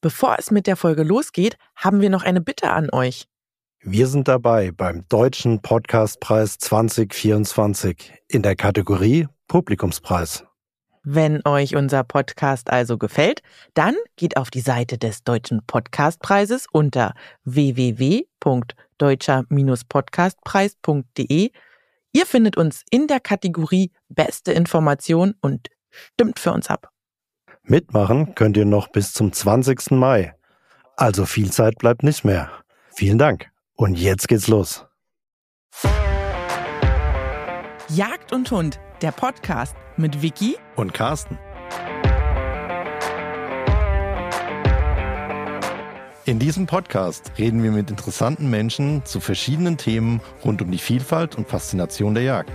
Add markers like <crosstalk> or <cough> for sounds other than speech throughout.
Bevor es mit der Folge losgeht, haben wir noch eine Bitte an euch. Wir sind dabei beim Deutschen Podcastpreis 2024 in der Kategorie Publikumspreis. Wenn euch unser Podcast also gefällt, dann geht auf die Seite des Deutschen Podcastpreises unter www.deutscher-podcastpreis.de. Ihr findet uns in der Kategorie Beste Information und stimmt für uns ab. Mitmachen könnt ihr noch bis zum 20. Mai. Also viel Zeit bleibt nicht mehr. Vielen Dank. Und jetzt geht's los. Jagd und Hund, der Podcast mit Vicky und Carsten. In diesem Podcast reden wir mit interessanten Menschen zu verschiedenen Themen rund um die Vielfalt und Faszination der Jagd.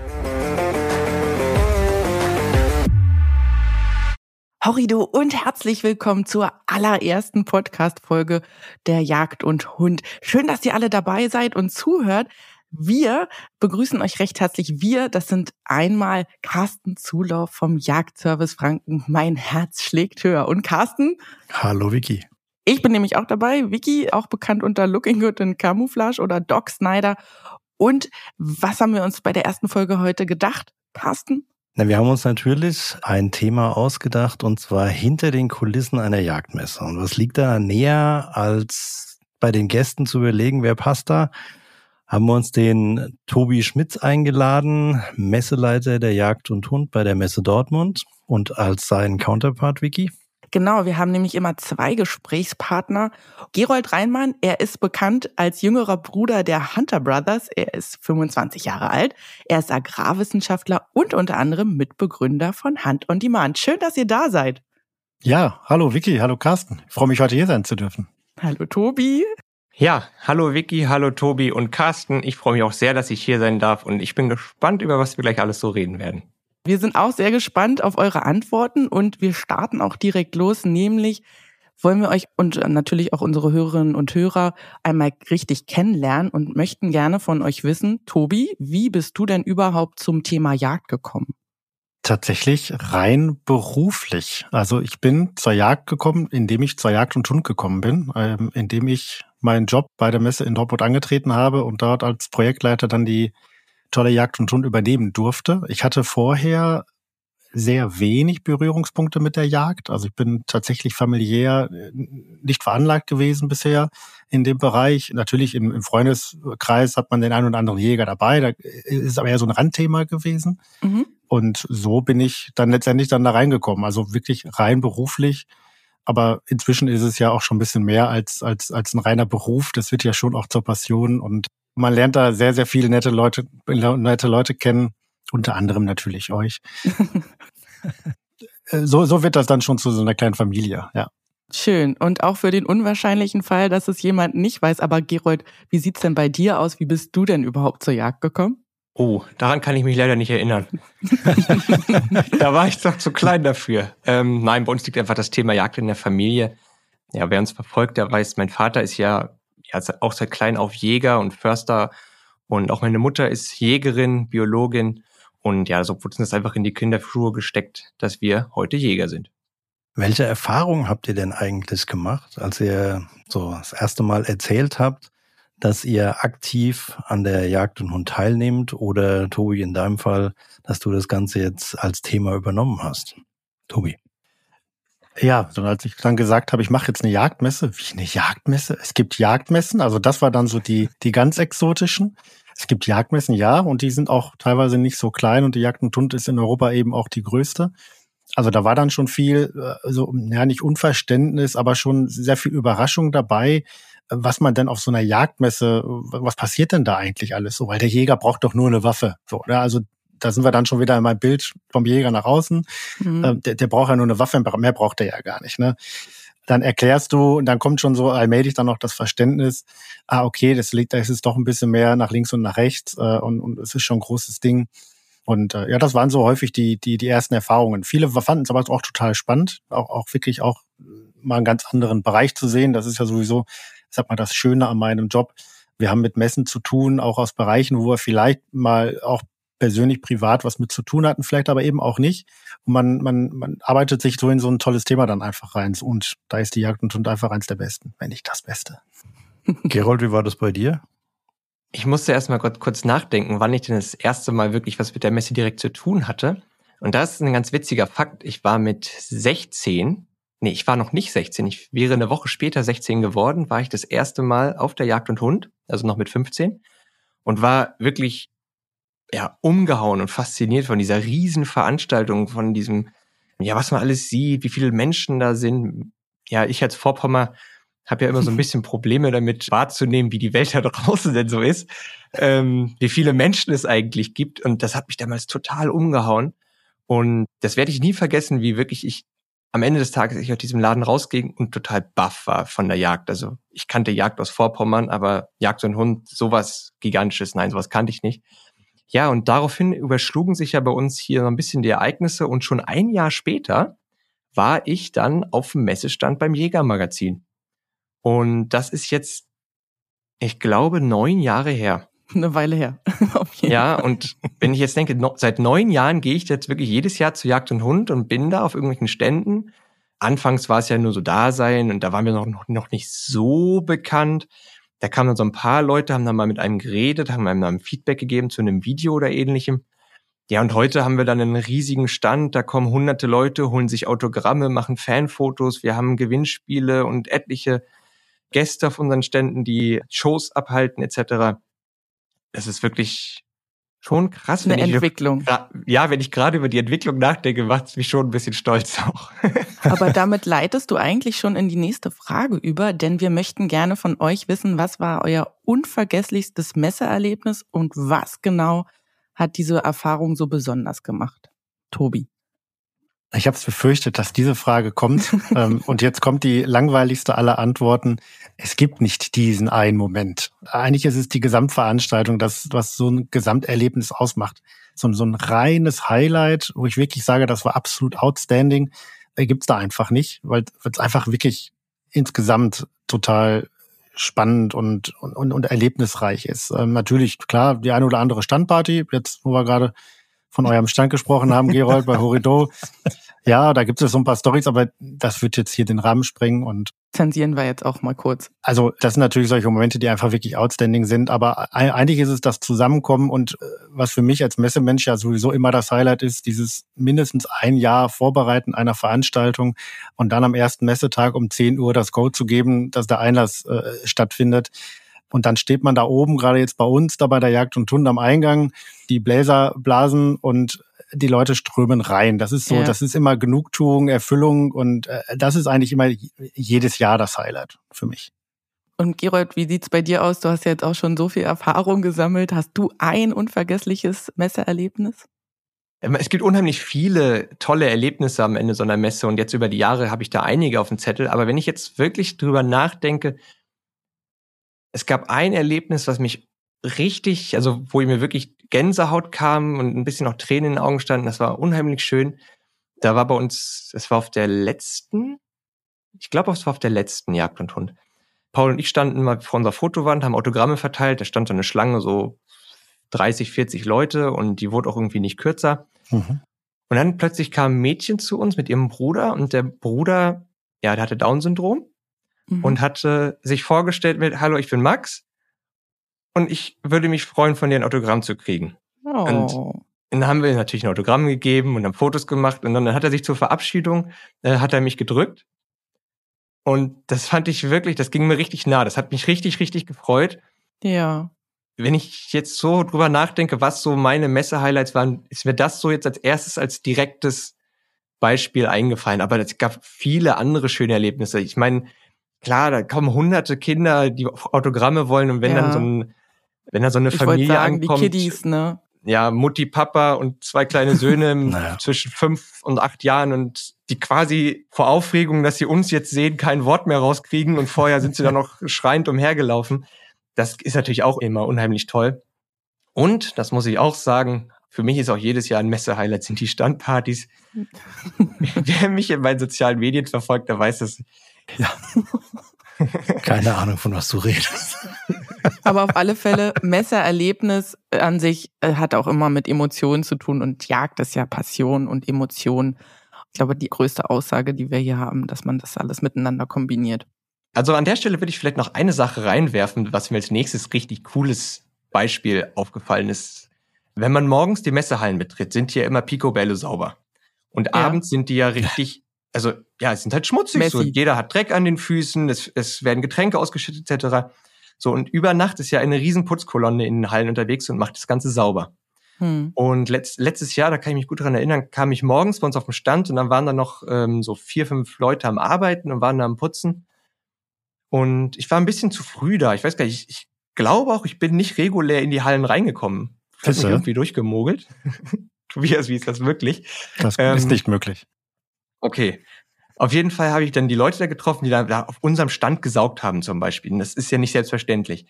Horrido und herzlich willkommen zur allerersten Podcast-Folge der Jagd und Hund. Schön, dass ihr alle dabei seid und zuhört. Wir begrüßen euch recht herzlich. Wir, das sind einmal Carsten Zulauf vom Jagdservice Franken. Mein Herz schlägt höher. Und Carsten? Hallo Vicky. Ich bin nämlich auch dabei. Vicky, auch bekannt unter Looking Good in Camouflage oder Doc Snyder. Und was haben wir uns bei der ersten Folge heute gedacht? Carsten? Na, wir haben uns natürlich ein Thema ausgedacht und zwar hinter den Kulissen einer Jagdmesse. Und was liegt da näher, als bei den Gästen zu überlegen, wer passt da? Haben wir uns den Tobi Schmitz eingeladen, Messeleiter der Jagd und Hund bei der Messe Dortmund und als seinen Counterpart Wiki. Genau, wir haben nämlich immer zwei Gesprächspartner. Gerold Reinmann, er ist bekannt als jüngerer Bruder der Hunter Brothers. Er ist 25 Jahre alt. Er ist Agrarwissenschaftler und unter anderem Mitbegründer von Hunt on Demand. Schön, dass ihr da seid. Ja, hallo Vicky, hallo Carsten. Ich freue mich, heute hier sein zu dürfen. Hallo Tobi. Ja, hallo Vicky, hallo Tobi und Carsten. Ich freue mich auch sehr, dass ich hier sein darf und ich bin gespannt, über was wir gleich alles so reden werden. Wir sind auch sehr gespannt auf eure Antworten und wir starten auch direkt los, nämlich wollen wir euch und natürlich auch unsere Hörerinnen und Hörer einmal richtig kennenlernen und möchten gerne von euch wissen, Tobi, wie bist du denn überhaupt zum Thema Jagd gekommen? Tatsächlich rein beruflich. Also ich bin zur Jagd gekommen, indem ich zur Jagd und Hund gekommen bin, ähm, indem ich meinen Job bei der Messe in Dortmund angetreten habe und dort als Projektleiter dann die tolle Jagd und Hund übernehmen durfte. Ich hatte vorher sehr wenig Berührungspunkte mit der Jagd. Also ich bin tatsächlich familiär äh, nicht veranlagt gewesen bisher in dem Bereich. Natürlich im, im Freundeskreis hat man den einen oder anderen Jäger dabei. Da ist aber eher so ein Randthema gewesen. Mhm. Und so bin ich dann letztendlich dann da reingekommen. Also wirklich rein beruflich. Aber inzwischen ist es ja auch schon ein bisschen mehr als, als, als ein reiner Beruf. Das wird ja schon auch zur Passion und man lernt da sehr, sehr viele nette Leute, nette Leute kennen, unter anderem natürlich euch. <laughs> so, so wird das dann schon zu so einer kleinen Familie, ja. Schön. Und auch für den unwahrscheinlichen Fall, dass es jemand nicht weiß. Aber Gerold, wie sieht's denn bei dir aus? Wie bist du denn überhaupt zur Jagd gekommen? Oh, daran kann ich mich leider nicht erinnern. <laughs> da war ich doch zu klein dafür. Ähm, nein, bei uns liegt einfach das Thema Jagd in der Familie. Ja, wer uns verfolgt, der weiß, mein Vater ist ja ja, auch seit klein auf Jäger und Förster und auch meine Mutter ist Jägerin, Biologin und ja, so wurde uns einfach in die Kinderschuhe gesteckt, dass wir heute Jäger sind. Welche Erfahrungen habt ihr denn eigentlich gemacht, als ihr so das erste Mal erzählt habt, dass ihr aktiv an der Jagd und Hund teilnehmt oder Tobi in deinem Fall, dass du das Ganze jetzt als Thema übernommen hast? Tobi. Ja, und als ich dann gesagt habe, ich mache jetzt eine Jagdmesse, wie eine Jagdmesse? Es gibt Jagdmessen, also das war dann so die, die ganz exotischen. Es gibt Jagdmessen, ja, und die sind auch teilweise nicht so klein und die Jagd und Hund ist in Europa eben auch die größte. Also da war dann schon viel, äh, so, ja, nicht Unverständnis, aber schon sehr viel Überraschung dabei, was man denn auf so einer Jagdmesse, was passiert denn da eigentlich alles so? Weil der Jäger braucht doch nur eine Waffe. So, oder? Also da sind wir dann schon wieder in meinem Bild vom Jäger nach außen. Mhm. Ähm, der, der braucht ja nur eine Waffe, mehr braucht er ja gar nicht. Ne? Dann erklärst du und dann kommt schon so allmählich dann noch das Verständnis, ah, okay, das liegt, da ist es doch ein bisschen mehr nach links und nach rechts äh, und, und es ist schon ein großes Ding. Und äh, ja, das waren so häufig die, die, die ersten Erfahrungen. Viele fanden es aber auch total spannend, auch, auch wirklich auch mal einen ganz anderen Bereich zu sehen. Das ist ja sowieso, sag mal, das Schöne an meinem Job. Wir haben mit Messen zu tun, auch aus Bereichen, wo wir vielleicht mal auch persönlich, privat was mit zu tun hatten, vielleicht aber eben auch nicht. Und man, man, man arbeitet sich so in so ein tolles Thema dann einfach rein. Und da ist die Jagd und Hund einfach eins der besten, wenn nicht das Beste. <laughs> Gerold, wie war das bei dir? Ich musste erst mal kurz nachdenken, wann ich denn das erste Mal wirklich was mit der Messe direkt zu tun hatte. Und das ist ein ganz witziger Fakt. Ich war mit 16, nee, ich war noch nicht 16, ich wäre eine Woche später 16 geworden, war ich das erste Mal auf der Jagd und Hund, also noch mit 15, und war wirklich ja, umgehauen und fasziniert von dieser riesen Veranstaltung, von diesem, ja, was man alles sieht, wie viele Menschen da sind. Ja, ich als Vorpommer habe ja immer so ein <laughs> bisschen Probleme damit wahrzunehmen, wie die Welt da draußen denn so ist, ähm, wie viele Menschen es eigentlich gibt. Und das hat mich damals total umgehauen. Und das werde ich nie vergessen, wie wirklich ich am Ende des Tages ich aus diesem Laden rausging und total baff war von der Jagd. Also ich kannte Jagd aus Vorpommern, aber Jagd und Hund, sowas Gigantisches, nein, sowas kannte ich nicht. Ja, und daraufhin überschlugen sich ja bei uns hier so ein bisschen die Ereignisse und schon ein Jahr später war ich dann auf dem Messestand beim Jägermagazin. Und das ist jetzt, ich glaube, neun Jahre her. <laughs> Eine Weile her. <laughs> ja, und wenn ich jetzt denke, no, seit neun Jahren gehe ich jetzt wirklich jedes Jahr zu Jagd und Hund und bin da auf irgendwelchen Ständen. Anfangs war es ja nur so Dasein und da waren wir noch, noch nicht so bekannt. Da kamen dann so ein paar Leute, haben dann mal mit einem geredet, haben einem dann Feedback gegeben zu einem Video oder ähnlichem. Ja, und heute haben wir dann einen riesigen Stand, da kommen hunderte Leute, holen sich Autogramme, machen Fanfotos, wir haben Gewinnspiele und etliche Gäste auf unseren Ständen, die Shows abhalten etc. Es ist wirklich schon krass. Eine Entwicklung. Ich, ja, wenn ich gerade über die Entwicklung nachdenke, macht es mich schon ein bisschen stolz auch. <laughs> Aber damit leitest du eigentlich schon in die nächste Frage über, denn wir möchten gerne von euch wissen, was war euer unvergesslichstes Messeerlebnis und was genau hat diese Erfahrung so besonders gemacht? Tobi. Ich habe es befürchtet, dass diese Frage kommt. <laughs> ähm, und jetzt kommt die langweiligste aller Antworten. Es gibt nicht diesen einen Moment. Eigentlich ist es die Gesamtveranstaltung, das, was so ein Gesamterlebnis ausmacht. So, so ein reines Highlight, wo ich wirklich sage, das war absolut outstanding, äh, gibt's da einfach nicht, weil es einfach wirklich insgesamt total spannend und, und, und erlebnisreich ist. Ähm, natürlich, klar, die eine oder andere Standparty, jetzt wo wir gerade von eurem Stand gesprochen haben, Gerold, bei Horido. Ja, da gibt es so ein paar Stories, aber das wird jetzt hier den Rahmen sprengen und zensieren wir jetzt auch mal kurz. Also das sind natürlich solche Momente, die einfach wirklich outstanding sind, aber eigentlich ist es das Zusammenkommen und äh, was für mich als Messemensch ja sowieso immer das Highlight ist, dieses mindestens ein Jahr Vorbereiten einer Veranstaltung und dann am ersten Messetag um 10 Uhr das Go zu geben, dass der Einlass äh, stattfindet. Und dann steht man da oben, gerade jetzt bei uns, da bei der Jagd und Tund am Eingang, die Bläser blasen und die Leute strömen rein. Das ist so, ja. das ist immer Genugtuung, Erfüllung und äh, das ist eigentlich immer jedes Jahr das Highlight für mich. Und Gerold, wie sieht's bei dir aus? Du hast ja jetzt auch schon so viel Erfahrung gesammelt. Hast du ein unvergessliches Messeerlebnis? Ähm, es gibt unheimlich viele tolle Erlebnisse am Ende so einer Messe und jetzt über die Jahre habe ich da einige auf dem Zettel. Aber wenn ich jetzt wirklich drüber nachdenke, es gab ein Erlebnis, was mich richtig, also wo mir wirklich Gänsehaut kam und ein bisschen auch Tränen in den Augen standen. Das war unheimlich schön. Da war bei uns, es war auf der letzten, ich glaube, es war auf der letzten Jagd und Hund. Paul und ich standen mal vor unserer Fotowand, haben Autogramme verteilt. Da stand so eine Schlange, so 30, 40 Leute und die wurde auch irgendwie nicht kürzer. Mhm. Und dann plötzlich kam ein Mädchen zu uns mit ihrem Bruder und der Bruder, ja, der hatte Down-Syndrom mhm. und hatte sich vorgestellt mit, hallo, ich bin Max und ich würde mich freuen, von dir ein Autogramm zu kriegen. Oh. Und dann haben wir natürlich ein Autogramm gegeben und haben Fotos gemacht und dann hat er sich zur Verabschiedung, äh, hat er mich gedrückt. Und das fand ich wirklich, das ging mir richtig nah. Das hat mich richtig, richtig gefreut. Ja. Wenn ich jetzt so drüber nachdenke, was so meine Messe-Highlights waren, ist mir das so jetzt als erstes als direktes Beispiel eingefallen. Aber es gab viele andere schöne Erlebnisse. Ich meine, klar, da kommen hunderte Kinder, die Autogramme wollen und wenn ja. dann so ein, wenn da so eine ich Familie sagen, ankommt, die Kiddies, ne? ja, Mutti, Papa und zwei kleine Söhne <laughs> naja. zwischen fünf und acht Jahren und die quasi vor Aufregung, dass sie uns jetzt sehen, kein Wort mehr rauskriegen und vorher sind sie da <laughs> noch schreiend umhergelaufen. Das ist natürlich auch immer unheimlich toll. Und, das muss ich auch sagen, für mich ist auch jedes Jahr ein Messe-Highlight sind die Standpartys. <laughs> Wer mich in meinen sozialen Medien verfolgt, der weiß das. Ja. <laughs> Keine Ahnung, von was du redest. Aber auf alle Fälle, Messererlebnis an sich äh, hat auch immer mit Emotionen zu tun und Jagd ist ja Passion und Emotion. Ich glaube, die größte Aussage, die wir hier haben, dass man das alles miteinander kombiniert. Also an der Stelle würde ich vielleicht noch eine Sache reinwerfen, was mir als nächstes richtig cooles Beispiel aufgefallen ist. Wenn man morgens die Messehallen betritt, sind hier immer Picobello sauber. Und ja. abends sind die ja <laughs> richtig, also ja, es sind halt schmutzig. Messi. So, jeder hat Dreck an den Füßen, es, es werden Getränke ausgeschüttet etc. So, und über Nacht ist ja eine riesen Putzkolonne in den Hallen unterwegs und macht das Ganze sauber. Hm. Und letzt, letztes Jahr, da kann ich mich gut dran erinnern, kam ich morgens bei uns auf dem Stand und dann waren da noch ähm, so vier, fünf Leute am Arbeiten und waren da am Putzen. Und ich war ein bisschen zu früh da. Ich weiß gar nicht, ich, ich glaube auch, ich bin nicht regulär in die Hallen reingekommen. Ich habe mich irgendwie durchgemogelt. <laughs> Tobias, wie ist das wirklich? Das ähm, ist nicht möglich. Okay. Auf jeden Fall habe ich dann die Leute da getroffen, die da, da auf unserem Stand gesaugt haben zum Beispiel. Und das ist ja nicht selbstverständlich.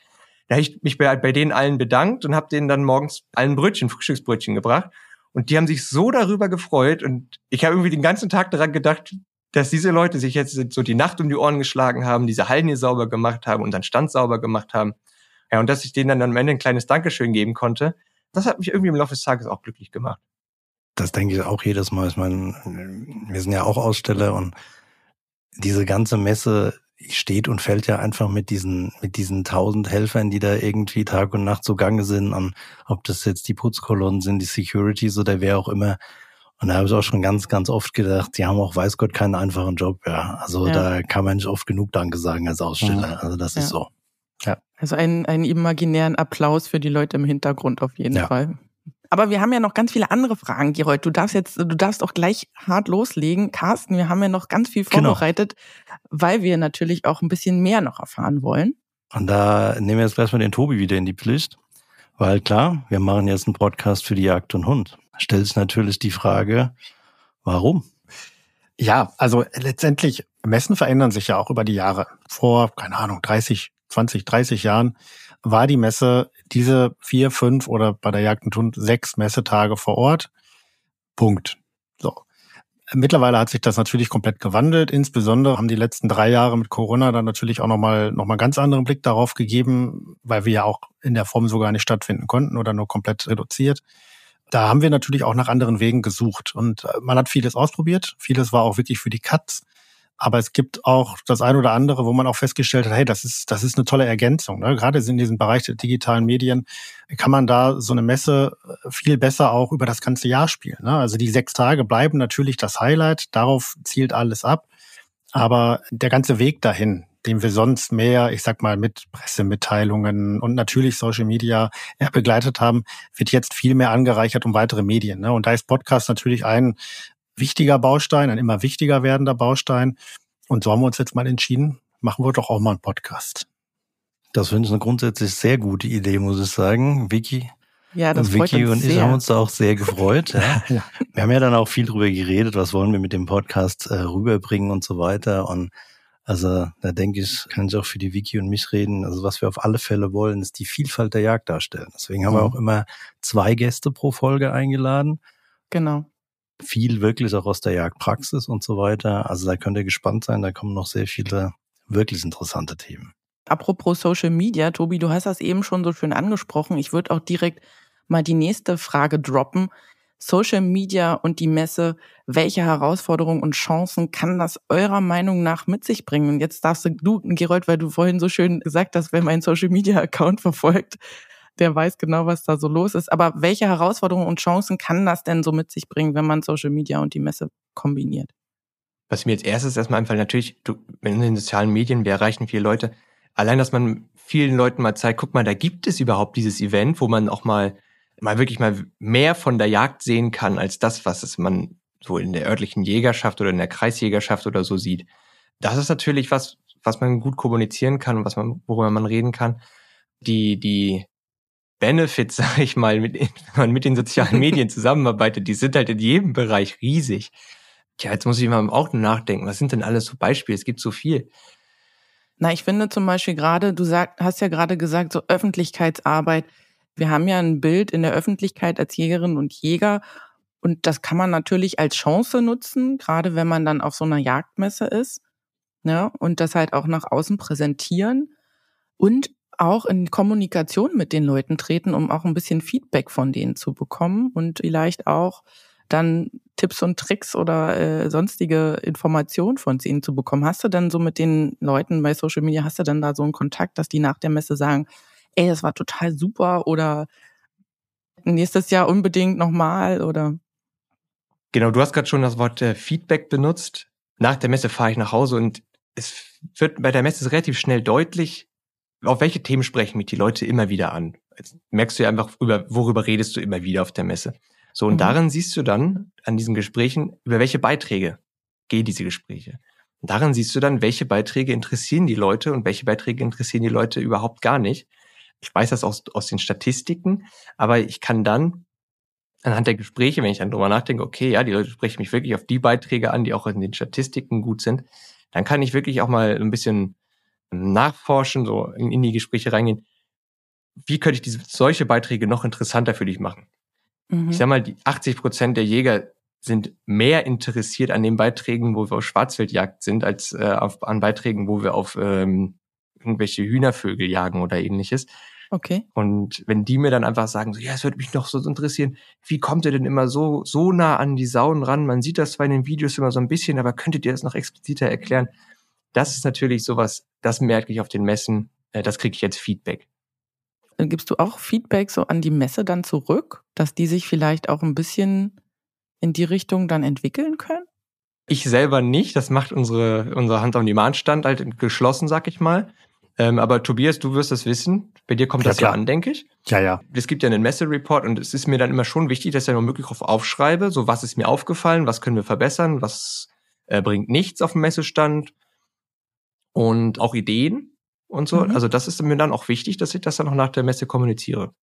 Da habe ich mich bei, bei denen allen bedankt und habe denen dann morgens allen Brötchen, Frühstücksbrötchen gebracht. Und die haben sich so darüber gefreut. Und ich habe irgendwie den ganzen Tag daran gedacht, dass diese Leute sich jetzt so die Nacht um die Ohren geschlagen haben, diese Hallen hier sauber gemacht haben dann Stand sauber gemacht haben. Ja, und dass ich denen dann am Ende ein kleines Dankeschön geben konnte, das hat mich irgendwie im Laufe des Tages auch glücklich gemacht. Das denke ich auch jedes Mal. Ich meine, wir sind ja auch Aussteller und diese ganze Messe steht und fällt ja einfach mit diesen, mit diesen tausend Helfern, die da irgendwie Tag und Nacht zugange sind, an, ob das jetzt die Putzkolonnen sind, die Securities oder wer auch immer. Und da habe ich auch schon ganz, ganz oft gedacht, die haben auch, weiß Gott, keinen einfachen Job. Ja, also ja. da kann man nicht oft genug Danke sagen als Aussteller. Ja. Also das ja. ist so. Ja. Also einen, einen imaginären Applaus für die Leute im Hintergrund auf jeden. Fall. Aber wir haben ja noch ganz viele andere Fragen, Gerold. Du darfst jetzt, du darfst auch gleich hart loslegen. Carsten, wir haben ja noch ganz viel genau. vorbereitet, genau. weil wir natürlich auch ein bisschen mehr noch erfahren wollen. Und da nehmen wir jetzt gleich mal den Tobi wieder in die Pflicht. Weil klar, wir machen jetzt einen Podcast für die Jagd und Hund stellt sich natürlich die Frage, warum? Ja, also letztendlich, Messen verändern sich ja auch über die Jahre. Vor, keine Ahnung, 30, 20, 30 Jahren war die Messe diese vier, fünf oder bei der Jagd und Hund sechs Messetage vor Ort. Punkt. So. Mittlerweile hat sich das natürlich komplett gewandelt. Insbesondere haben die letzten drei Jahre mit Corona dann natürlich auch nochmal noch mal ganz anderen Blick darauf gegeben, weil wir ja auch in der Form so gar nicht stattfinden konnten oder nur komplett reduziert da haben wir natürlich auch nach anderen Wegen gesucht und äh, man hat vieles ausprobiert. Vieles war auch wirklich für die Katz. Aber es gibt auch das eine oder andere, wo man auch festgestellt hat, hey, das ist, das ist eine tolle Ergänzung. Ne? Gerade in diesem Bereich der digitalen Medien kann man da so eine Messe äh, viel besser auch über das ganze Jahr spielen. Ne? Also die sechs Tage bleiben natürlich das Highlight. Darauf zielt alles ab. Aber der ganze Weg dahin, den wir sonst mehr, ich sag mal, mit Pressemitteilungen und natürlich Social Media ja, begleitet haben, wird jetzt viel mehr angereichert um weitere Medien. Ne? Und da ist Podcast natürlich ein wichtiger Baustein, ein immer wichtiger werdender Baustein. Und so haben wir uns jetzt mal entschieden, machen wir doch auch mal einen Podcast. Das finde ich eine grundsätzlich sehr gute Idee, muss ich sagen. Vicky, ja, das und Vicky und ich haben uns da auch sehr gefreut. Ja. <laughs> ja. Wir haben ja dann auch viel drüber geredet, was wollen wir mit dem Podcast äh, rüberbringen und so weiter. Und also da denke ich, kann ich auch für die Wiki und mich reden. Also was wir auf alle Fälle wollen, ist die Vielfalt der Jagd darstellen. Deswegen haben mhm. wir auch immer zwei Gäste pro Folge eingeladen. Genau. Viel wirklich auch aus der Jagdpraxis und so weiter. Also da könnt ihr gespannt sein, da kommen noch sehr viele wirklich interessante Themen. Apropos Social Media, Tobi, du hast das eben schon so schön angesprochen. Ich würde auch direkt mal die nächste Frage droppen. Social Media und die Messe, welche Herausforderungen und Chancen kann das eurer Meinung nach mit sich bringen? Und jetzt darfst du, Gerold, weil du vorhin so schön gesagt hast, wer meinen Social Media Account verfolgt, der weiß genau, was da so los ist. Aber welche Herausforderungen und Chancen kann das denn so mit sich bringen, wenn man Social Media und die Messe kombiniert? Was mir jetzt erstes erstmal einfällt, natürlich, du, in den sozialen Medien, wir erreichen viele Leute. Allein, dass man vielen Leuten mal zeigt, guck mal, da gibt es überhaupt dieses Event, wo man auch mal mal wirklich mal mehr von der Jagd sehen kann als das, was es man so in der örtlichen Jägerschaft oder in der Kreisjägerschaft oder so sieht. Das ist natürlich was, was man gut kommunizieren kann und was man, worüber man reden kann. Die, die Benefits, <laughs> sag ich mal, mit, wenn man mit den sozialen Medien zusammenarbeitet, die sind halt in jedem Bereich riesig. Tja, jetzt muss ich mal auch nachdenken, was sind denn alles so Beispiele? Es gibt so viel. Na, ich finde zum Beispiel gerade, du sag, hast ja gerade gesagt, so Öffentlichkeitsarbeit. Wir haben ja ein Bild in der Öffentlichkeit als Jägerinnen und Jäger und das kann man natürlich als Chance nutzen, gerade wenn man dann auf so einer Jagdmesse ist ne? und das halt auch nach außen präsentieren. Und auch in Kommunikation mit den Leuten treten, um auch ein bisschen Feedback von denen zu bekommen und vielleicht auch dann Tipps und Tricks oder äh, sonstige Informationen von ihnen zu bekommen. Hast du dann so mit den Leuten bei Social Media, hast du dann da so einen Kontakt, dass die nach der Messe sagen, ey, das war total super oder nächstes Jahr unbedingt nochmal oder? Genau, du hast gerade schon das Wort äh, Feedback benutzt. Nach der Messe fahre ich nach Hause und es wird bei der Messe relativ schnell deutlich, auf welche Themen sprechen mich die Leute immer wieder an. Jetzt merkst du ja einfach, über, worüber redest du immer wieder auf der Messe. So, und mhm. darin siehst du dann an diesen Gesprächen, über welche Beiträge gehen diese Gespräche. Und darin siehst du dann, welche Beiträge interessieren die Leute und welche Beiträge interessieren die Leute überhaupt gar nicht. Ich weiß das aus, aus den Statistiken, aber ich kann dann anhand der Gespräche, wenn ich dann drüber nachdenke, okay, ja, die Leute sprechen mich wirklich auf die Beiträge an, die auch in den Statistiken gut sind, dann kann ich wirklich auch mal ein bisschen nachforschen, so in, in die Gespräche reingehen. Wie könnte ich diese, solche Beiträge noch interessanter für dich machen? Mhm. Ich sag mal, die 80 Prozent der Jäger sind mehr interessiert an den Beiträgen, wo wir auf Schwarzwildjagd sind, als äh, auf, an Beiträgen, wo wir auf ähm, irgendwelche Hühnervögel jagen oder ähnliches. Okay. Und wenn die mir dann einfach sagen, so, ja, es würde mich noch so interessieren, wie kommt ihr denn immer so, so nah an die Sauen ran? Man sieht das zwar in den Videos immer so ein bisschen, aber könntet ihr das noch expliziter erklären? Das ist natürlich sowas, das merke ich auf den Messen, äh, das kriege ich jetzt Feedback. Äh, gibst du auch Feedback so an die Messe dann zurück, dass die sich vielleicht auch ein bisschen in die Richtung dann entwickeln können? Ich selber nicht. Das macht unsere, unser Hand-on-Demand-Stand halt geschlossen, sag ich mal. Ähm, aber Tobias, du wirst das wissen. Bei dir kommt ja, das klar. ja an, denke ich. Ja, ja. Es gibt ja einen Messereport und es ist mir dann immer schon wichtig, dass ich dann möglich drauf aufschreibe, so was ist mir aufgefallen, was können wir verbessern, was äh, bringt nichts auf dem Messestand und auch Ideen und so. Mhm. Also das ist mir dann auch wichtig, dass ich das dann auch nach der Messe kommuniziere.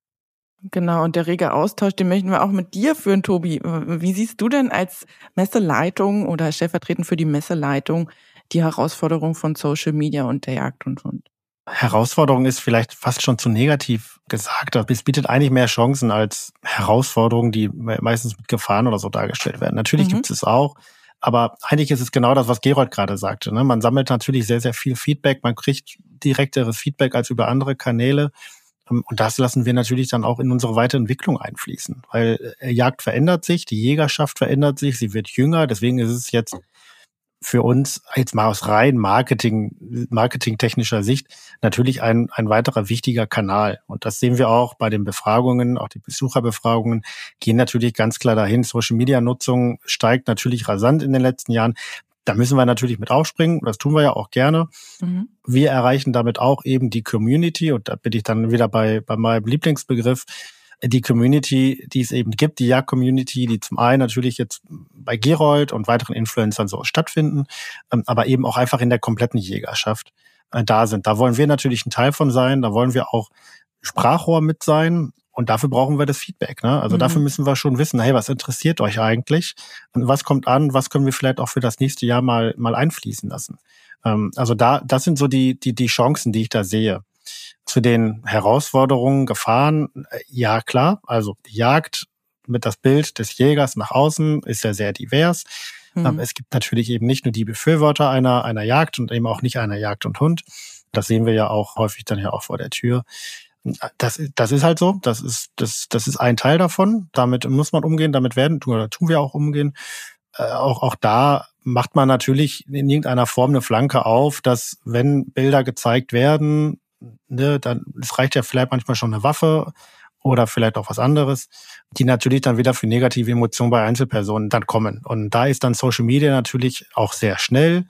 Genau, und der rege Austausch, den möchten wir auch mit dir führen, Tobi. Wie siehst du denn als Messeleitung oder stellvertretend für die Messeleitung die Herausforderung von Social Media und der Jagd und Hund? Herausforderung ist vielleicht fast schon zu negativ gesagt. Es bietet eigentlich mehr Chancen als Herausforderungen, die meistens mit Gefahren oder so dargestellt werden. Natürlich mhm. gibt es auch. Aber eigentlich ist es genau das, was Gerold gerade sagte. Ne? Man sammelt natürlich sehr, sehr viel Feedback. Man kriegt direkteres Feedback als über andere Kanäle. Ähm, und das lassen wir natürlich dann auch in unsere Weiterentwicklung einfließen. Weil äh, Jagd verändert sich, die Jägerschaft verändert sich, sie wird jünger. Deswegen ist es jetzt für uns jetzt mal aus rein Marketing, marketingtechnischer Sicht natürlich ein, ein weiterer wichtiger Kanal. Und das sehen wir auch bei den Befragungen, auch die Besucherbefragungen gehen natürlich ganz klar dahin. Social Media Nutzung steigt natürlich rasant in den letzten Jahren. Da müssen wir natürlich mit aufspringen. Das tun wir ja auch gerne. Mhm. Wir erreichen damit auch eben die Community. Und da bin ich dann wieder bei, bei meinem Lieblingsbegriff die Community, die es eben gibt, die Jagd-Community, die zum einen natürlich jetzt bei Gerold und weiteren Influencern so stattfinden, ähm, aber eben auch einfach in der kompletten Jägerschaft äh, da sind. Da wollen wir natürlich ein Teil von sein, da wollen wir auch Sprachrohr mit sein. Und dafür brauchen wir das Feedback. Ne? Also mhm. dafür müssen wir schon wissen, hey, was interessiert euch eigentlich? Und was kommt an? Was können wir vielleicht auch für das nächste Jahr mal, mal einfließen lassen? Ähm, also da, das sind so die, die, die Chancen, die ich da sehe. Zu den Herausforderungen, Gefahren, äh, ja klar, also die Jagd mit das Bild des Jägers nach außen ist ja sehr divers. Mhm. Es gibt natürlich eben nicht nur die Befürworter einer, einer Jagd und eben auch nicht einer Jagd und Hund. Das sehen wir ja auch häufig dann ja auch vor der Tür. Das, das ist halt so. Das ist, das, das ist ein Teil davon. Damit muss man umgehen. Damit werden, oder tun wir auch umgehen. Äh, auch, auch da macht man natürlich in irgendeiner Form eine Flanke auf, dass wenn Bilder gezeigt werden, ne, dann es reicht ja vielleicht manchmal schon eine Waffe oder vielleicht auch was anderes, die natürlich dann wieder für negative Emotionen bei Einzelpersonen dann kommen. Und da ist dann Social Media natürlich auch sehr schnell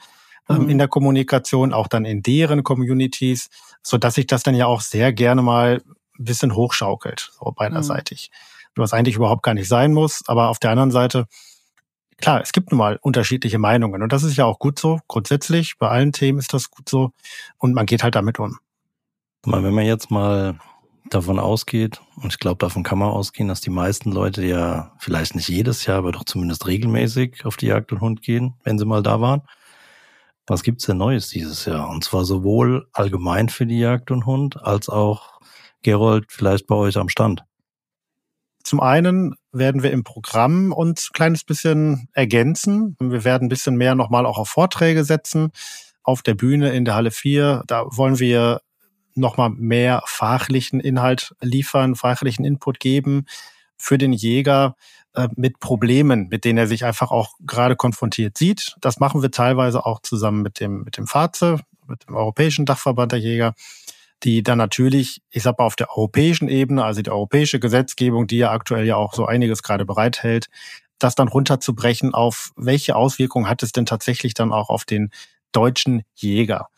ähm, mhm. in der Kommunikation, auch dann in deren Communities, so dass sich das dann ja auch sehr gerne mal ein bisschen hochschaukelt, so beiderseitig. Mhm. Was eigentlich überhaupt gar nicht sein muss, aber auf der anderen Seite, klar, es gibt nun mal unterschiedliche Meinungen und das ist ja auch gut so, grundsätzlich, bei allen Themen ist das gut so und man geht halt damit um. Wenn man jetzt mal davon ausgeht, und ich glaube, davon kann man ausgehen, dass die meisten Leute ja vielleicht nicht jedes Jahr, aber doch zumindest regelmäßig auf die Jagd und Hund gehen, wenn sie mal da waren. Was gibt's denn Neues dieses Jahr? Und zwar sowohl allgemein für die Jagd und Hund, als auch, Gerold, vielleicht bei euch am Stand. Zum einen werden wir im Programm uns ein kleines bisschen ergänzen. Wir werden ein bisschen mehr nochmal auch auf Vorträge setzen auf der Bühne in der Halle 4. Da wollen wir nochmal mehr fachlichen Inhalt liefern, fachlichen Input geben für den Jäger äh, mit Problemen, mit denen er sich einfach auch gerade konfrontiert sieht. Das machen wir teilweise auch zusammen mit dem, mit dem FAZE, mit dem Europäischen Dachverband der Jäger, die dann natürlich, ich sag mal, auf der europäischen Ebene, also die europäische Gesetzgebung, die ja aktuell ja auch so einiges gerade bereithält, das dann runterzubrechen auf, welche Auswirkungen hat es denn tatsächlich dann auch auf den deutschen Jäger.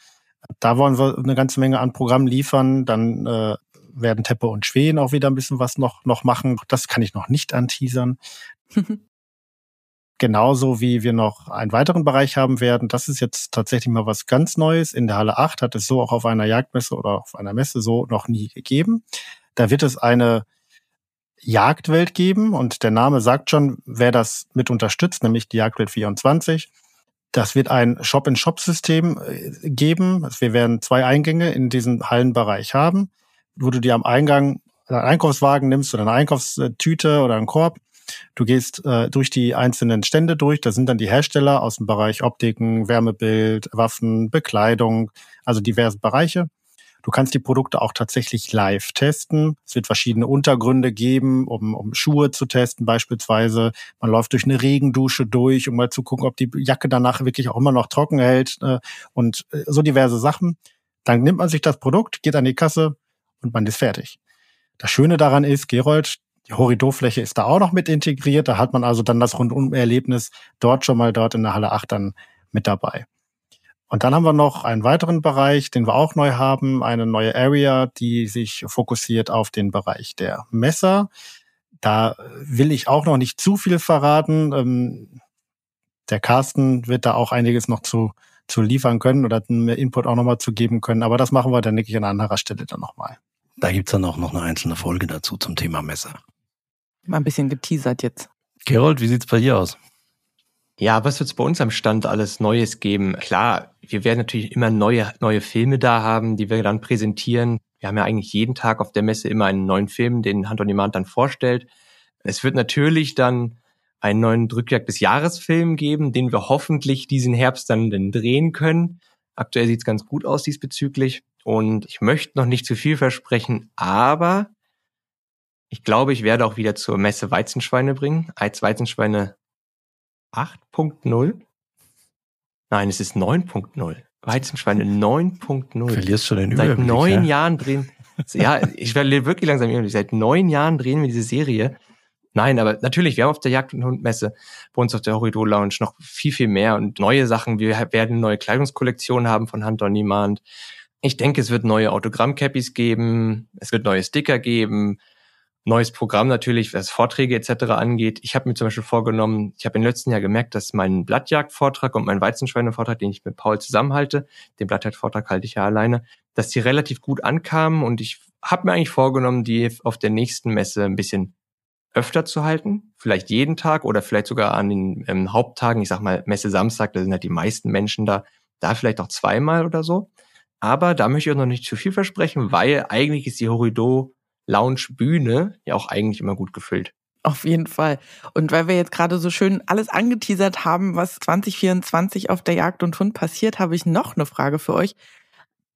Da wollen wir eine ganze Menge an Programmen liefern. Dann äh, werden Teppe und Schweden auch wieder ein bisschen was noch, noch machen. Das kann ich noch nicht anteasern. <laughs> Genauso wie wir noch einen weiteren Bereich haben werden. Das ist jetzt tatsächlich mal was ganz Neues. In der Halle 8 hat es so auch auf einer Jagdmesse oder auf einer Messe so noch nie gegeben. Da wird es eine Jagdwelt geben und der Name sagt schon, wer das mit unterstützt, nämlich die Jagdwelt 24. Das wird ein Shop-in-Shop-System äh, geben. Wir werden zwei Eingänge in diesem Hallenbereich haben, wo du dir am Eingang einen Einkaufswagen nimmst oder eine Einkaufstüte oder einen Korb. Du gehst äh, durch die einzelnen Stände durch. Da sind dann die Hersteller aus dem Bereich Optiken, Wärmebild, Waffen, Bekleidung, also diverse Bereiche. Du kannst die Produkte auch tatsächlich live testen. Es wird verschiedene Untergründe geben, um, um Schuhe zu testen beispielsweise. Man läuft durch eine Regendusche durch, um mal zu gucken, ob die Jacke danach wirklich auch immer noch trocken hält äh, und so diverse Sachen. Dann nimmt man sich das Produkt, geht an die Kasse und man ist fertig. Das Schöne daran ist, Gerold, die Horidor-Fläche ist da auch noch mit integriert. Da hat man also dann das Rundum-Erlebnis dort schon mal dort in der Halle 8 dann mit dabei. Und dann haben wir noch einen weiteren Bereich, den wir auch neu haben, eine neue Area, die sich fokussiert auf den Bereich der Messer. Da will ich auch noch nicht zu viel verraten. Ähm, der Carsten wird da auch einiges noch zu, zu liefern können oder mehr Input auch nochmal zu geben können. Aber das machen wir dann wirklich an anderer Stelle dann nochmal. Da gibt's dann auch noch eine einzelne Folge dazu zum Thema Messer. Mal ein bisschen geteasert jetzt. Gerold, wie sieht's bei dir aus? Ja, was wird es bei uns am Stand alles Neues geben? Klar, wir werden natürlich immer neue, neue Filme da haben, die wir dann präsentieren. Wir haben ja eigentlich jeden Tag auf der Messe immer einen neuen Film, den Hand on Demand dann vorstellt. Es wird natürlich dann einen neuen Drückjagd des Jahresfilm geben, den wir hoffentlich diesen Herbst dann, dann drehen können. Aktuell sieht es ganz gut aus diesbezüglich. Und ich möchte noch nicht zu viel versprechen, aber ich glaube, ich werde auch wieder zur Messe Weizenschweine bringen. Als Weizenschweine 8.0? Nein, es ist 9.0. Weizenschweine 9.0. Verlierst schon den Seit Überblick. neun ja? Jahren drehen. Ja, ich werde wirklich langsam ehrlich. Seit neun Jahren drehen wir diese Serie. Nein, aber natürlich, wir haben auf der Jagd- und Hundmesse bei uns auf der Horridor Lounge noch viel, viel mehr und neue Sachen. Wir werden neue Kleidungskollektion haben von Hand on Demand. Ich denke, es wird neue Autogramm-Cappies geben. Es wird neue Sticker geben neues Programm natürlich, was Vorträge etc. angeht. Ich habe mir zum Beispiel vorgenommen, ich habe im letzten Jahr gemerkt, dass mein Blattjagd-Vortrag und mein Weizenschweine-Vortrag, den ich mit Paul zusammenhalte, den Blattjagd-Vortrag halte ich ja alleine, dass die relativ gut ankamen und ich habe mir eigentlich vorgenommen, die auf der nächsten Messe ein bisschen öfter zu halten, vielleicht jeden Tag oder vielleicht sogar an den ähm, Haupttagen, ich sag mal Messe Samstag, da sind halt die meisten Menschen da, da vielleicht auch zweimal oder so. Aber da möchte ich auch noch nicht zu viel versprechen, weil eigentlich ist die Horido Lounge-Bühne ja auch eigentlich immer gut gefüllt. Auf jeden Fall. Und weil wir jetzt gerade so schön alles angeteasert haben, was 2024 auf der Jagd und Hund passiert, habe ich noch eine Frage für euch.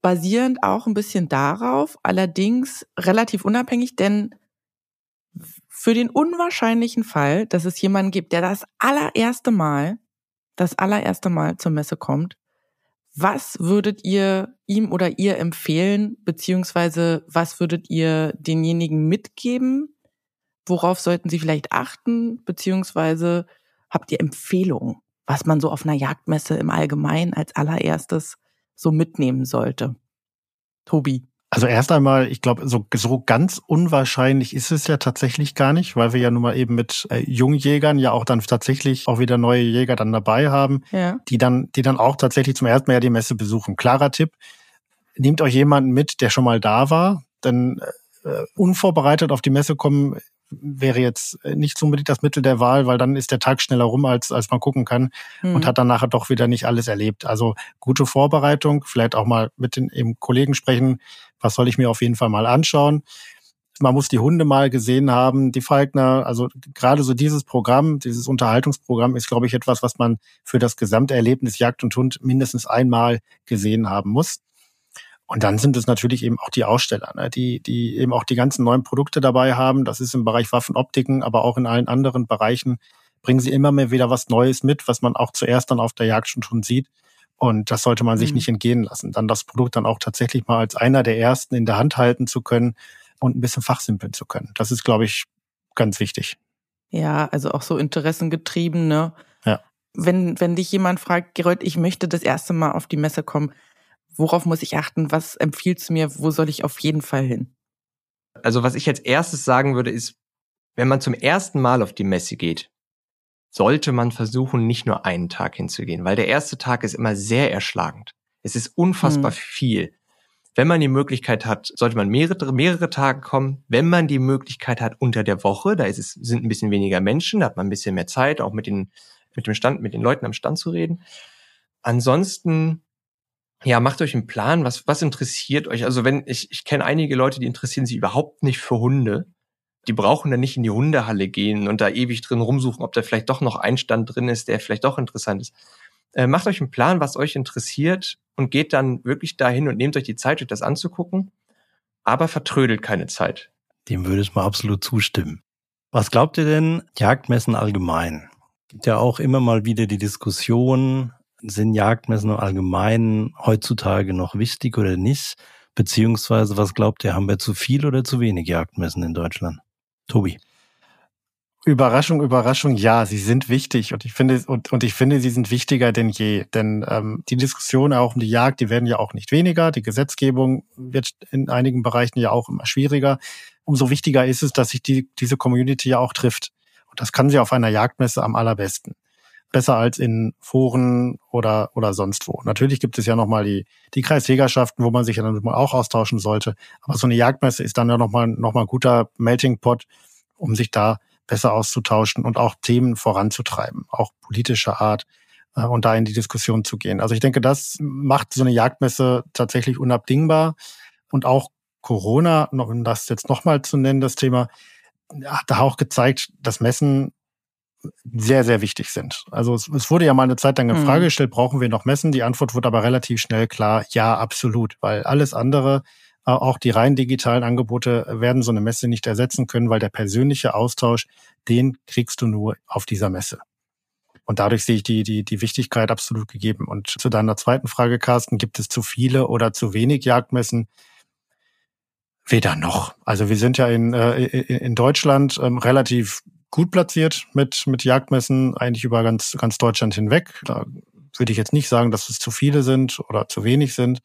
Basierend auch ein bisschen darauf, allerdings relativ unabhängig, denn für den unwahrscheinlichen Fall, dass es jemanden gibt, der das allererste Mal, das allererste Mal zur Messe kommt, was würdet ihr ihm oder ihr empfehlen, beziehungsweise was würdet ihr denjenigen mitgeben? Worauf sollten sie vielleicht achten, beziehungsweise habt ihr Empfehlungen, was man so auf einer Jagdmesse im Allgemeinen als allererstes so mitnehmen sollte? Tobi. Also erst einmal, ich glaube, so, so ganz unwahrscheinlich ist es ja tatsächlich gar nicht, weil wir ja nun mal eben mit äh, Jungjägern ja auch dann tatsächlich auch wieder neue Jäger dann dabei haben, Ja. die dann, die dann auch tatsächlich zum ersten Mal ja die Messe besuchen. Klarer Tipp, nehmt euch jemanden mit, der schon mal da war, denn äh, unvorbereitet auf die Messe kommen wäre jetzt nicht so unbedingt das Mittel der Wahl, weil dann ist der Tag schneller rum, als, als man gucken kann Hm. und hat dann nachher doch wieder nicht alles erlebt. Also gute Vorbereitung, vielleicht auch mal mit den eben Kollegen sprechen, was soll ich mir auf jeden Fall mal anschauen. Man muss die Hunde mal gesehen haben, die Falkner, also gerade so dieses Programm, dieses Unterhaltungsprogramm ist, glaube ich, etwas, was man für das gesamte Erlebnis Jagd und Hund mindestens einmal gesehen haben muss. Und dann sind es natürlich eben auch die Aussteller, ne, die, die eben auch die ganzen neuen Produkte dabei haben. Das ist im Bereich Waffenoptiken, aber auch in allen anderen Bereichen bringen sie immer mehr wieder was Neues mit, was man auch zuerst dann auf der Jagd schon, schon sieht. Und das sollte man sich mhm. nicht entgehen lassen. Dann das Produkt dann auch tatsächlich mal als einer der ersten in der Hand halten zu können und ein bisschen fachsimpeln zu können. Das ist, glaube ich, ganz wichtig. Ja, also auch so interessengetrieben, ne? Ja. Wenn, wenn dich jemand fragt, Gerold, ich möchte das erste Mal auf die Messe kommen, worauf muss ich achten? Was empfiehlst du mir? Wo soll ich auf jeden Fall hin? Also was ich als erstes sagen würde, ist, wenn man zum ersten Mal auf die Messe geht, sollte man versuchen, nicht nur einen Tag hinzugehen, weil der erste Tag ist immer sehr erschlagend. Es ist unfassbar hm. viel. Wenn man die Möglichkeit hat, sollte man mehrere, mehrere Tage kommen. Wenn man die Möglichkeit hat unter der Woche, da ist es, sind ein bisschen weniger Menschen, da hat man ein bisschen mehr Zeit, auch mit den, mit dem Stand, mit den Leuten am Stand zu reden. Ansonsten, ja, macht euch einen Plan, was, was interessiert euch? Also wenn, ich, ich kenne einige Leute, die interessieren sich überhaupt nicht für Hunde. Die brauchen dann nicht in die Hundehalle gehen und da ewig drin rumsuchen, ob da vielleicht doch noch ein Stand drin ist, der vielleicht doch interessant ist. Äh, macht euch einen Plan, was euch interessiert und geht dann wirklich dahin und nehmt euch die Zeit, euch das anzugucken, aber vertrödelt keine Zeit. Dem würde ich mal absolut zustimmen. Was glaubt ihr denn, Jagdmessen allgemein? Gibt ja auch immer mal wieder die Diskussion, sind Jagdmessen im Allgemeinen heutzutage noch wichtig oder nicht? Beziehungsweise, was glaubt ihr, haben wir zu viel oder zu wenig Jagdmessen in Deutschland? Tobi. Überraschung, Überraschung, ja, sie sind wichtig und ich finde und, und ich finde, sie sind wichtiger denn je. Denn ähm, die Diskussionen auch um die Jagd, die werden ja auch nicht weniger. Die Gesetzgebung wird in einigen Bereichen ja auch immer schwieriger. Umso wichtiger ist es, dass sich die, diese Community ja auch trifft. Und das kann sie auf einer Jagdmesse am allerbesten. Besser als in Foren oder, oder sonst wo. Natürlich gibt es ja nochmal die, die Kreisjägerschaften, wo man sich ja dann auch austauschen sollte. Aber so eine Jagdmesse ist dann ja nochmal noch mal ein guter Melting Pot, um sich da besser auszutauschen und auch Themen voranzutreiben, auch politischer Art äh, und da in die Diskussion zu gehen. Also ich denke, das macht so eine Jagdmesse tatsächlich unabdingbar und auch Corona, um das jetzt nochmal zu nennen, das Thema, hat da auch gezeigt, dass Messen sehr, sehr wichtig sind. Also es, es wurde ja mal eine Zeit lang in Frage mhm. gestellt, brauchen wir noch Messen? Die Antwort wurde aber relativ schnell klar, ja, absolut, weil alles andere äh, auch die rein digitalen Angebote werden so eine Messe nicht ersetzen können, weil der persönliche Austausch, den kriegst du nur auf dieser Messe. Und dadurch sehe ich die, die, die Wichtigkeit absolut gegeben. Und zu deiner zweiten Frage, Carsten, gibt es zu viele oder zu wenig Jagdmessen? Weder noch. Also wir sind ja in, äh, in Deutschland ähm, relativ gut platziert mit, mit Jagdmessen, eigentlich über ganz, ganz Deutschland hinweg. Da würde ich jetzt nicht sagen, dass es zu viele sind oder zu wenig sind.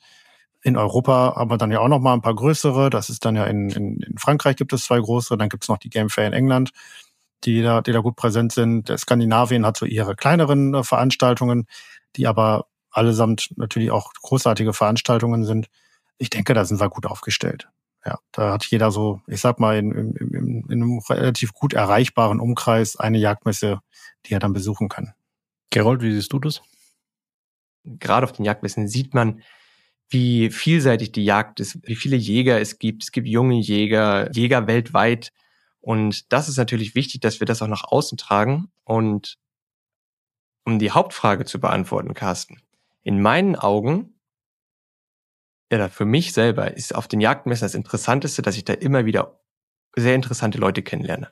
In Europa haben wir dann ja auch noch mal ein paar größere. Das ist dann ja in, in, in Frankreich gibt es zwei große. Dann gibt es noch die Game Fair in England, die da, die da gut präsent sind. Der Skandinavien hat so ihre kleineren äh, Veranstaltungen, die aber allesamt natürlich auch großartige Veranstaltungen sind. Ich denke, da sind wir gut aufgestellt. Ja, da hat jeder so, ich sag mal, in, in, in, in einem relativ gut erreichbaren Umkreis eine Jagdmesse, die er dann besuchen kann. Gerold, wie siehst du das? Gerade auf den Jagdmessen sieht man, wie vielseitig die Jagd ist, wie viele Jäger es gibt. Es gibt junge Jäger, Jäger weltweit. Und das ist natürlich wichtig, dass wir das auch nach außen tragen. Und um die Hauptfrage zu beantworten, Carsten, in meinen Augen, ja, für mich selber ist auf den Jagdmessen das Interessanteste, dass ich da immer wieder sehr interessante Leute kennenlerne.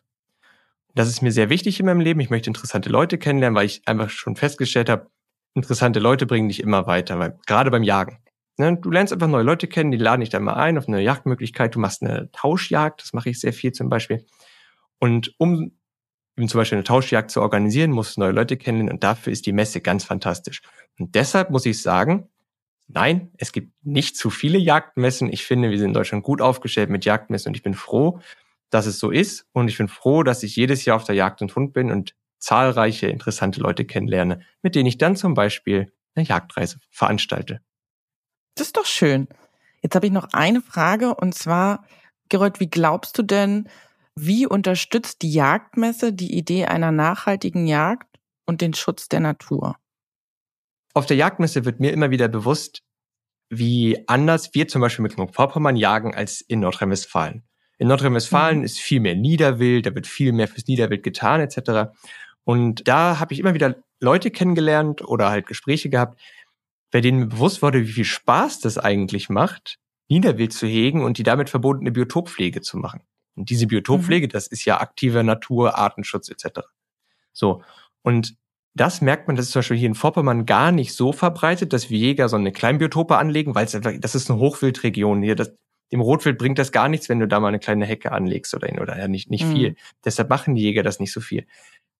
Das ist mir sehr wichtig in meinem Leben. Ich möchte interessante Leute kennenlernen, weil ich einfach schon festgestellt habe, interessante Leute bringen dich immer weiter, weil, gerade beim Jagen. Ne? Du lernst einfach neue Leute kennen, die laden dich dann mal ein auf eine Jagdmöglichkeit. Du machst eine Tauschjagd, das mache ich sehr viel zum Beispiel. Und um zum Beispiel eine Tauschjagd zu organisieren, musst du neue Leute kennenlernen und dafür ist die Messe ganz fantastisch. Und deshalb muss ich sagen, nein, es gibt nicht zu viele Jagdmessen. Ich finde, wir sind in Deutschland gut aufgestellt mit Jagdmessen und ich bin froh, dass es so ist. Und ich bin froh, dass ich jedes Jahr auf der Jagd und Hund bin und zahlreiche interessante Leute kennenlerne, mit denen ich dann zum Beispiel eine Jagdreise veranstalte. Das ist doch schön. Jetzt habe ich noch eine Frage und zwar, Gerold, wie glaubst du denn, wie unterstützt die Jagdmesse die Idee einer nachhaltigen Jagd und den Schutz der Natur? Auf der Jagdmesse wird mir immer wieder bewusst, wie anders wir zum Beispiel mit Vorpommern jagen als in Nordrhein-Westfalen. In Nordrhein-Westfalen mhm. ist viel mehr Niederwild, da wird viel mehr fürs Niederwild getan etc. Und da habe ich immer wieder Leute kennengelernt oder halt Gespräche gehabt, bei denen mir bewusst wurde, wie viel Spaß das eigentlich macht, Niederwild zu hegen und die damit verbundene Biotoppflege zu machen. Und diese Biotoppflege, mhm. das ist ja aktiver Natur, Artenschutz etc. So. Und das merkt man, das ist zum Beispiel hier in Vorpommern gar nicht so verbreitet, dass wir Jäger so eine Kleinbiotope anlegen, weil es einfach, das ist eine Hochwildregion hier. Das, dem Rotwild bringt das gar nichts, wenn du da mal eine kleine Hecke anlegst oder, oder ja nicht, nicht mhm. viel. Deshalb machen die Jäger das nicht so viel.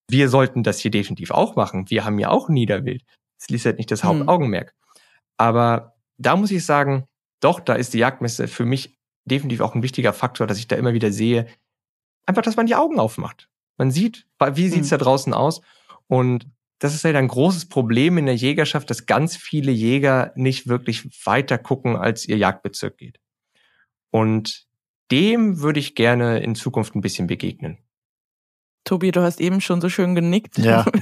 Wir sollten das hier definitiv auch machen. Wir haben ja auch Niederwild. Das ist halt nicht das mhm. Hauptaugenmerk. Aber da muss ich sagen, doch, da ist die Jagdmesse für mich definitiv auch ein wichtiger Faktor, dass ich da immer wieder sehe, einfach, dass man die Augen aufmacht. Man sieht, wie sieht's mhm. da draußen aus? Und das ist halt ein großes Problem in der Jägerschaft, dass ganz viele Jäger nicht wirklich weiter gucken, als ihr Jagdbezirk geht. Und dem würde ich gerne in Zukunft ein bisschen begegnen. Tobi, du hast eben schon so schön genickt. Ja. <laughs>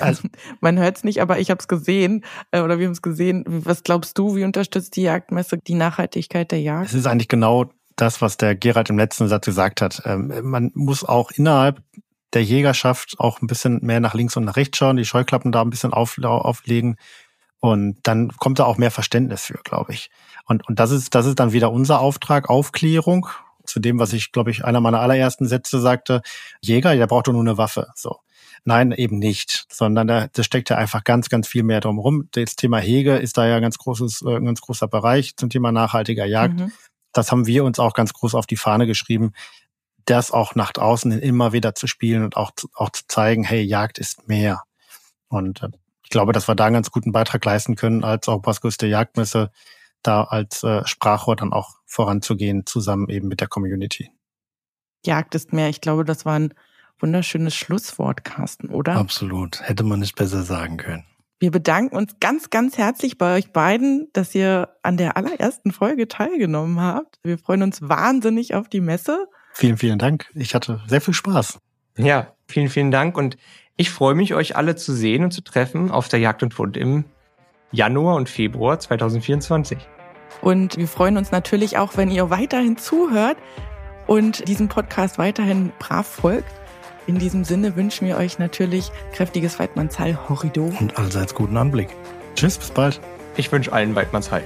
Also, Man hört es nicht, aber ich habe es gesehen äh, oder wir haben es gesehen. Was glaubst du, wie unterstützt die Jagdmesse die Nachhaltigkeit der Jagd? Es ist eigentlich genau das, was der Gerald im letzten Satz gesagt hat. Ähm, man muss auch innerhalb der Jägerschaft auch ein bisschen mehr nach links und nach rechts schauen, die Scheuklappen da ein bisschen auf, auflegen. Und dann kommt da auch mehr Verständnis für, glaube ich. Und, und das ist, das ist dann wieder unser Auftrag, Aufklärung. Zu dem, was ich, glaube ich, einer meiner allerersten Sätze sagte, Jäger, der braucht doch nur eine Waffe. So. Nein, eben nicht, sondern da, da steckt ja einfach ganz, ganz viel mehr drum rum. Das Thema Hege ist da ja ein ganz großes, äh, ein ganz großer Bereich zum Thema nachhaltiger Jagd. Mhm. Das haben wir uns auch ganz groß auf die Fahne geschrieben, das auch nach außen immer wieder zu spielen und auch, auch zu zeigen, hey, Jagd ist mehr. Und äh, ich glaube, dass wir da einen ganz guten Beitrag leisten können, als auch Baskos der Jagdmesse, da als äh, Sprachrohr dann auch voranzugehen, zusammen eben mit der Community. Jagd ist mehr. Ich glaube, das war ein wunderschönes Schlusswort, Carsten, oder? Absolut. Hätte man nicht besser sagen können. Wir bedanken uns ganz, ganz herzlich bei euch beiden, dass ihr an der allerersten Folge teilgenommen habt. Wir freuen uns wahnsinnig auf die Messe. Vielen, vielen Dank. Ich hatte sehr viel Spaß. Ja, vielen, vielen Dank. Und ich freue mich, euch alle zu sehen und zu treffen auf der Jagd und Fund im Januar und Februar 2024. Und wir freuen uns natürlich auch, wenn ihr weiterhin zuhört und diesem Podcast weiterhin brav folgt. In diesem Sinne wünschen wir euch natürlich kräftiges Weidmannsheil, Horrido. Und allseits guten Anblick. Tschüss, bis bald. Ich wünsche allen Weidmannsheil.